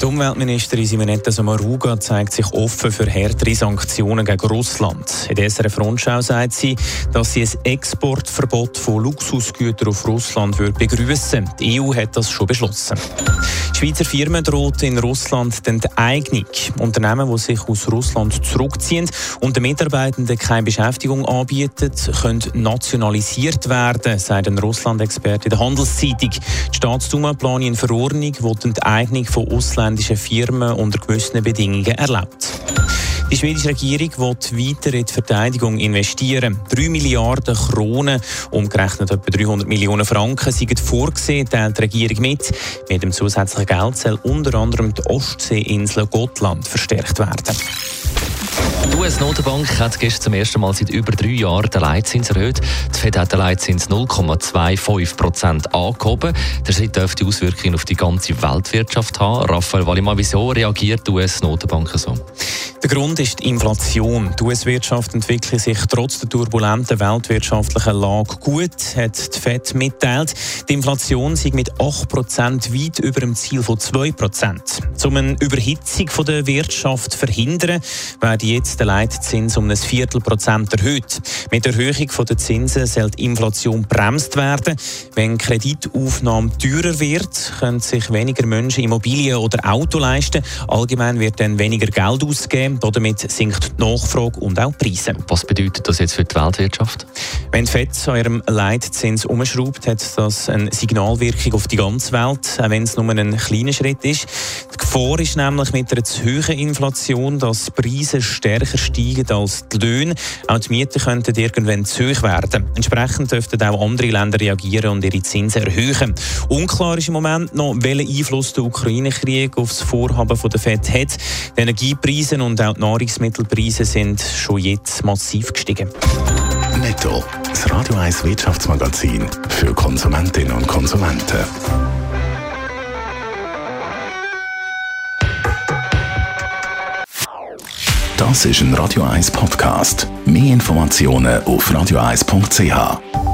Die Umweltministerin Simonetta Sommaruga zeigt sich offen für härtere Sanktionen gegen Russland. In dieser Frontschau sagt sie, dass sie ein Exportverbot von Luxusgütern auf Russland begrüßen. Die EU hat das schon beschlossen. Schweizer Firmen droht in Russland die Enteignung. Unternehmen, die sich aus Russland zurückziehen und den Mitarbeitenden keine Beschäftigung anbieten, können nationalisiert werden, sagt ein Russland-Experte in der Handelszeitung. Die Staatsduma plant eine Verordnung, die die Enteignung von ausländischen Firmen unter gewissen Bedingungen erlaubt. Die schwedische Regierung will weiter in die Verteidigung investieren. 3 Milliarden Kronen, umgerechnet etwa 300 Millionen Franken, sind vorgesehen, teilt die Regierung mit. Mit dem zusätzlichen Geld soll unter anderem die Ostseeinsel Gotland verstärkt werden. Die US-Notenbank hat gestern zum ersten Mal seit über drei Jahren den Leitzins erhöht. Die Fed hat den Leitzins 0,25 Prozent angehoben. Der Schritt dürfte Auswirkungen auf die ganze Weltwirtschaft haben. Raphael Wallimann, wieso reagiert die US-Notenbank so? Der Grund ist die Inflation. Die US-Wirtschaft entwickelt sich trotz der turbulenten weltwirtschaftlichen Lage gut, hat die FED mitteilt. Die Inflation sei mit 8% weit über dem Ziel von 2%. Um eine Überhitzung der Wirtschaft zu verhindern, werde jetzt der Leitzins um ein Viertelprozent erhöht. Mit der Erhöhung der Zinsen soll die Inflation bremst werden. Wenn Kreditaufnahme teurer wird, können sich weniger Menschen Immobilien oder Auto leisten. Allgemein wird dann weniger Geld ausgegeben. Damit sinkt die Nachfrage und auch die Preise. Was bedeutet das jetzt für die Weltwirtschaft? Wenn die FED an ihrem Leitzins umschraubt, hat das eine Signalwirkung auf die ganze Welt, auch wenn es nur ein kleiner Schritt ist. Die Gefahr ist nämlich mit einer zu hohen Inflation, dass die Preise stärker steigen als die Löhne. Auch die Mieten könnten irgendwann zu hoch werden. Entsprechend dürften auch andere Länder reagieren und ihre Zinsen erhöhen. Unklar ist im Moment noch, welchen Einfluss der Ukraine-Krieg auf das Vorhaben der FED hat. Die Energiepreise und auch die Nahrungsmittelpreise sind schon jetzt massiv gestiegen. Netto. Das Radio 1 Wirtschaftsmagazin für Konsumentinnen und Konsumenten. Das ist ein Radio 1 Podcast. Mehr Informationen auf radio1.ch.